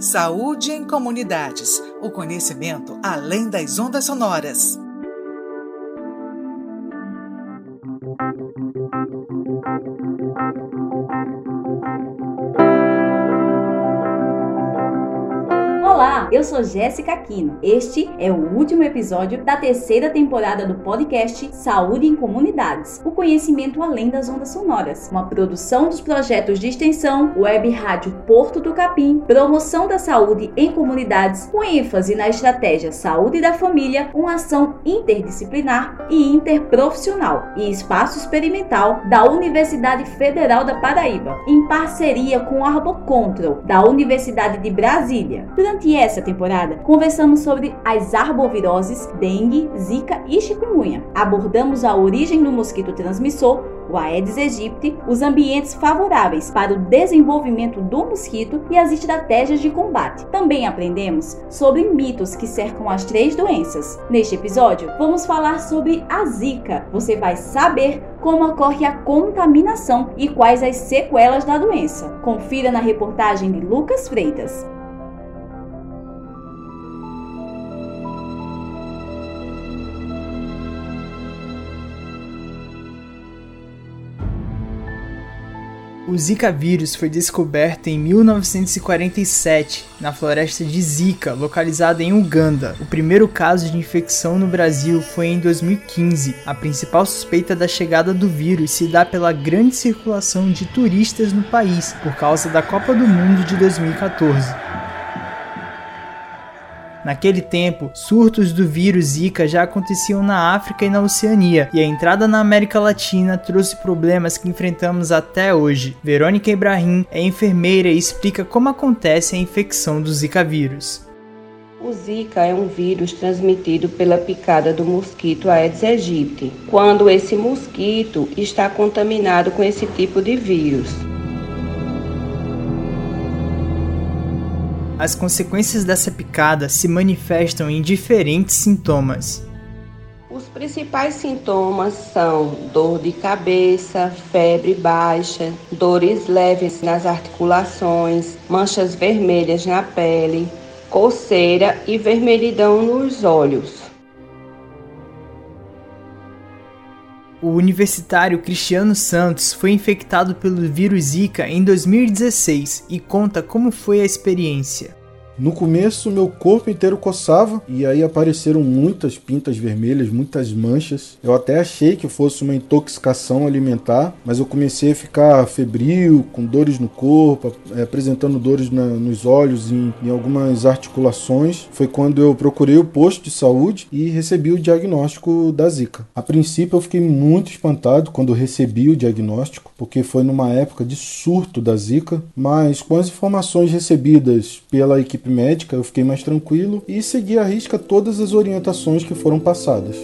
Saúde em comunidades. O conhecimento além das ondas sonoras. Eu sou Jéssica Aquino. Este é o último episódio da terceira temporada do podcast Saúde em Comunidades, o conhecimento além das ondas sonoras, uma produção dos projetos de extensão Web Rádio Porto do Capim, promoção da saúde em comunidades, com ênfase na estratégia Saúde da Família, uma ação interdisciplinar e interprofissional e espaço experimental da Universidade Federal da Paraíba, em parceria com a Arbocontrol da Universidade de Brasília. Durante essa Nessa temporada, conversamos sobre as arboviroses, dengue, zika e chikungunya. Abordamos a origem do mosquito transmissor, o Aedes aegypti, os ambientes favoráveis para o desenvolvimento do mosquito e as estratégias de combate. Também aprendemos sobre mitos que cercam as três doenças. Neste episódio, vamos falar sobre a zika. Você vai saber como ocorre a contaminação e quais as sequelas da doença. Confira na reportagem de Lucas Freitas. O Zika vírus foi descoberto em 1947 na floresta de Zika, localizada em Uganda. O primeiro caso de infecção no Brasil foi em 2015. A principal suspeita da chegada do vírus se dá pela grande circulação de turistas no país por causa da Copa do Mundo de 2014. Naquele tempo, surtos do vírus Zika já aconteciam na África e na Oceania, e a entrada na América Latina trouxe problemas que enfrentamos até hoje. Verônica Ibrahim é enfermeira e explica como acontece a infecção do Zika vírus. O Zika é um vírus transmitido pela picada do mosquito Aedes aegypti, quando esse mosquito está contaminado com esse tipo de vírus. As consequências dessa picada se manifestam em diferentes sintomas. Os principais sintomas são dor de cabeça, febre baixa, dores leves nas articulações, manchas vermelhas na pele, coceira e vermelhidão nos olhos. O universitário Cristiano Santos foi infectado pelo vírus Zika em 2016 e conta como foi a experiência. No começo, meu corpo inteiro coçava e aí apareceram muitas pintas vermelhas, muitas manchas. Eu até achei que fosse uma intoxicação alimentar, mas eu comecei a ficar febril, com dores no corpo, é, apresentando dores na, nos olhos e em, em algumas articulações. Foi quando eu procurei o posto de saúde e recebi o diagnóstico da Zika. A princípio, eu fiquei muito espantado quando recebi o diagnóstico, porque foi numa época de surto da Zika, mas com as informações recebidas pela equipe equipe médica, eu fiquei mais tranquilo e segui à risca todas as orientações que foram passadas.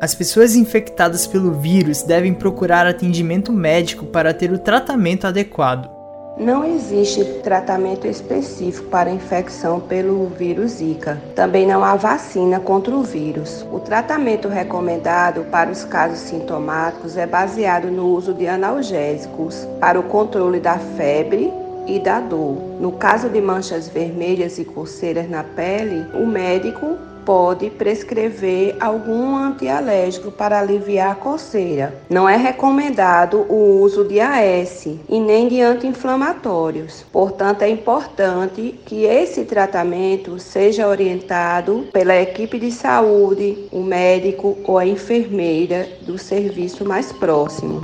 As pessoas infectadas pelo vírus devem procurar atendimento médico para ter o tratamento adequado. Não existe tratamento específico para infecção pelo vírus Zika. Também não há vacina contra o vírus. O tratamento recomendado para os casos sintomáticos é baseado no uso de analgésicos para o controle da febre e da dor. No caso de manchas vermelhas e coceiras na pele, o médico pode prescrever algum antialérgico para aliviar a coceira. Não é recomendado o uso de AS e nem de anti-inflamatórios. Portanto, é importante que esse tratamento seja orientado pela equipe de saúde, o médico ou a enfermeira do serviço mais próximo.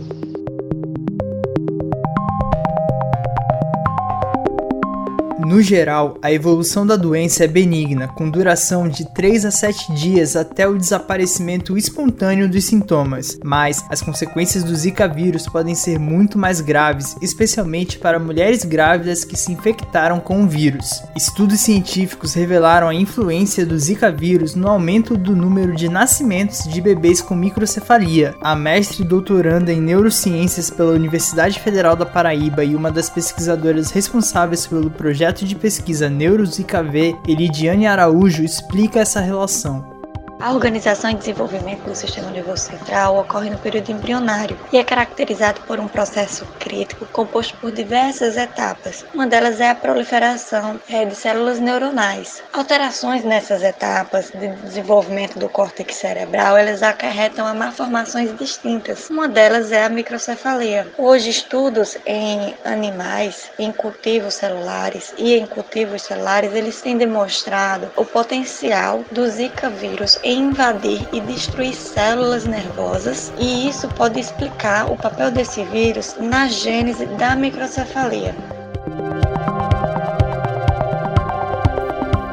No geral, a evolução da doença é benigna, com duração de 3 a 7 dias até o desaparecimento espontâneo dos sintomas, mas as consequências do Zika vírus podem ser muito mais graves, especialmente para mulheres grávidas que se infectaram com o vírus. Estudos científicos revelaram a influência do Zika vírus no aumento do número de nascimentos de bebês com microcefalia. A mestre doutoranda em neurociências pela Universidade Federal da Paraíba e uma das pesquisadoras responsáveis pelo projeto de pesquisa NeuroZikaV, Elidiane Araújo, explica essa relação. A organização e desenvolvimento do sistema nervoso central ocorre no período embrionário e é caracterizado por um processo crítico composto por diversas etapas. Uma delas é a proliferação é, de células neuronais. Alterações nessas etapas de desenvolvimento do córtex cerebral, elas acarretam a malformações distintas. Uma delas é a microcefalia. Hoje, estudos em animais, em cultivos celulares e em cultivos celulares, eles têm demonstrado o potencial do Zika vírus invadir e destruir células nervosas, e isso pode explicar o papel desse vírus na gênese da microcefalia.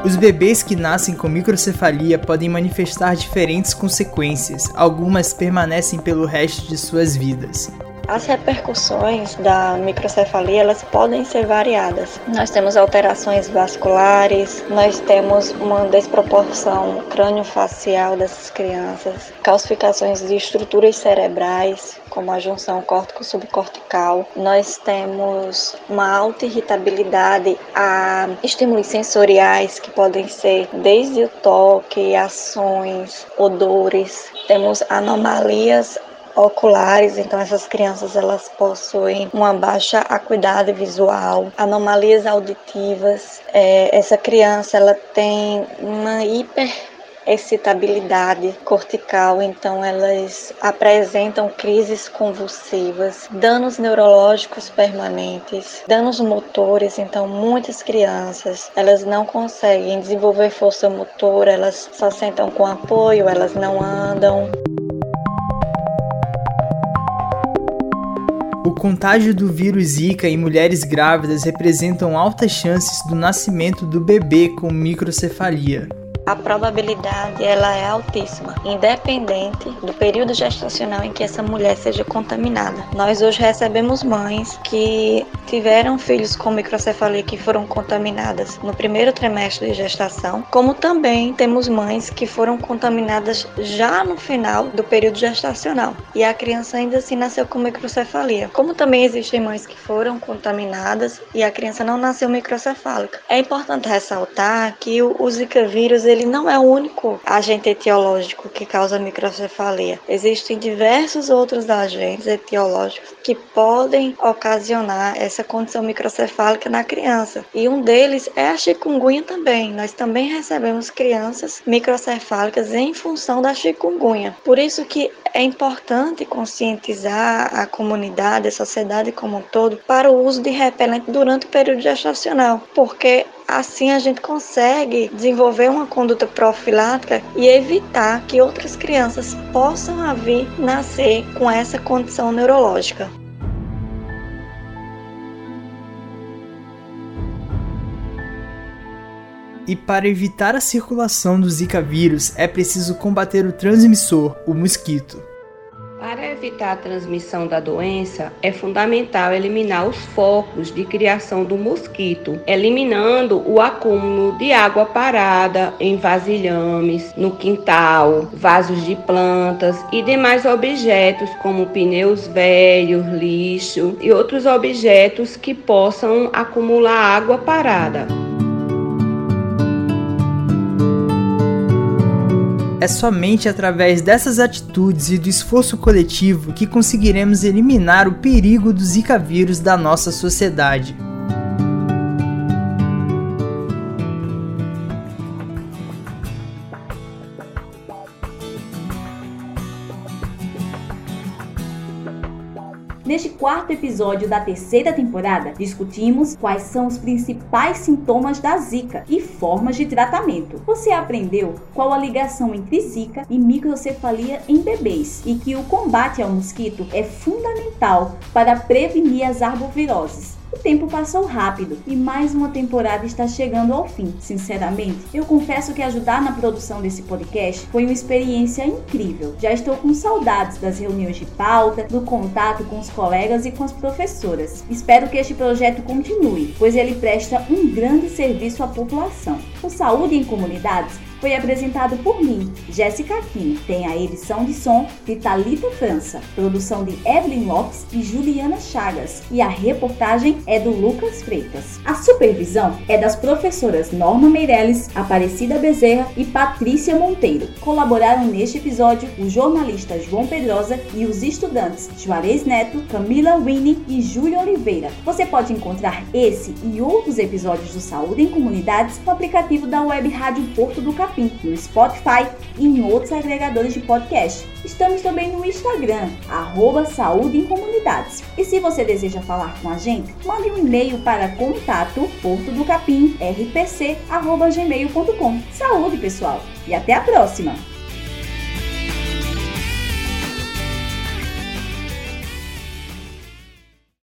Os bebês que nascem com microcefalia podem manifestar diferentes consequências, algumas permanecem pelo resto de suas vidas. As repercussões da microcefalia elas podem ser variadas. Nós temos alterações vasculares, nós temos uma desproporção crânio-facial dessas crianças, calcificações de estruturas cerebrais, como a junção córtico-subcortical. Nós temos uma alta irritabilidade a estímulos sensoriais que podem ser desde o toque, ações, odores. Temos anomalias oculares, então essas crianças elas possuem uma baixa acuidade visual, anomalias auditivas. É, essa criança ela tem uma hiper excitabilidade cortical, então elas apresentam crises convulsivas, danos neurológicos permanentes, danos motores, então muitas crianças, elas não conseguem desenvolver força motora, elas só sentam com apoio, elas não andam. O contágio do vírus Zika em mulheres grávidas representam altas chances do nascimento do bebê com microcefalia a probabilidade ela é altíssima, independente do período gestacional em que essa mulher seja contaminada. Nós hoje recebemos mães que tiveram filhos com microcefalia que foram contaminadas no primeiro trimestre de gestação, como também temos mães que foram contaminadas já no final do período gestacional e a criança ainda assim nasceu com microcefalia. Como também existem mães que foram contaminadas e a criança não nasceu microcefálica. É importante ressaltar que o Zika vírus ele não é o único agente etiológico que causa microcefalia. Existem diversos outros agentes etiológicos que podem ocasionar essa condição microcefálica na criança. E um deles é a chikungunya também. Nós também recebemos crianças microcefálicas em função da chikungunya. Por isso que é importante conscientizar a comunidade, a sociedade como um todo, para o uso de repelente durante o período gestacional, porque Assim, a gente consegue desenvolver uma conduta profilática e evitar que outras crianças possam vir nascer com essa condição neurológica. E para evitar a circulação do Zika vírus, é preciso combater o transmissor, o mosquito. Para evitar a transmissão da doença, é fundamental eliminar os focos de criação do mosquito, eliminando o acúmulo de água parada em vasilhames, no quintal, vasos de plantas e demais objetos como pneus velhos, lixo e outros objetos que possam acumular água parada. É somente através dessas atitudes e do esforço coletivo que conseguiremos eliminar o perigo do Zika vírus da nossa sociedade. Neste quarto episódio da terceira temporada, discutimos quais são os principais sintomas da Zika e formas de tratamento. Você aprendeu qual a ligação entre Zika e microcefalia em bebês e que o combate ao mosquito é fundamental para prevenir as arboviroses. O tempo passou rápido e mais uma temporada está chegando ao fim. Sinceramente, eu confesso que ajudar na produção desse podcast foi uma experiência incrível. Já estou com saudades das reuniões de pauta, do contato com os colegas e com as professoras. Espero que este projeto continue, pois ele presta um grande serviço à população. O Saúde em Comunidades foi apresentado por mim, Jéssica Aquino. Tem a edição de som de Talita França, produção de Evelyn Lopes e Juliana Chagas, e a reportagem é do Lucas Freitas. A supervisão é das professoras Norma Meirelles, Aparecida Bezerra e Patrícia Monteiro. Colaboraram neste episódio o jornalista João Pedrosa e os estudantes Juarez Neto, Camila Winnie e Júlia Oliveira. Você pode encontrar esse e outros episódios do Saúde em Comunidades no aplicativo da Web Rádio Porto do Capim, no Spotify e em outros agregadores de podcast. Estamos também no Instagram, arroba Saúde em Comunidades. E se você deseja falar com a gente, mande um e-mail para contato portodocapim rpc.gmail.com. Saúde, pessoal, e até a próxima!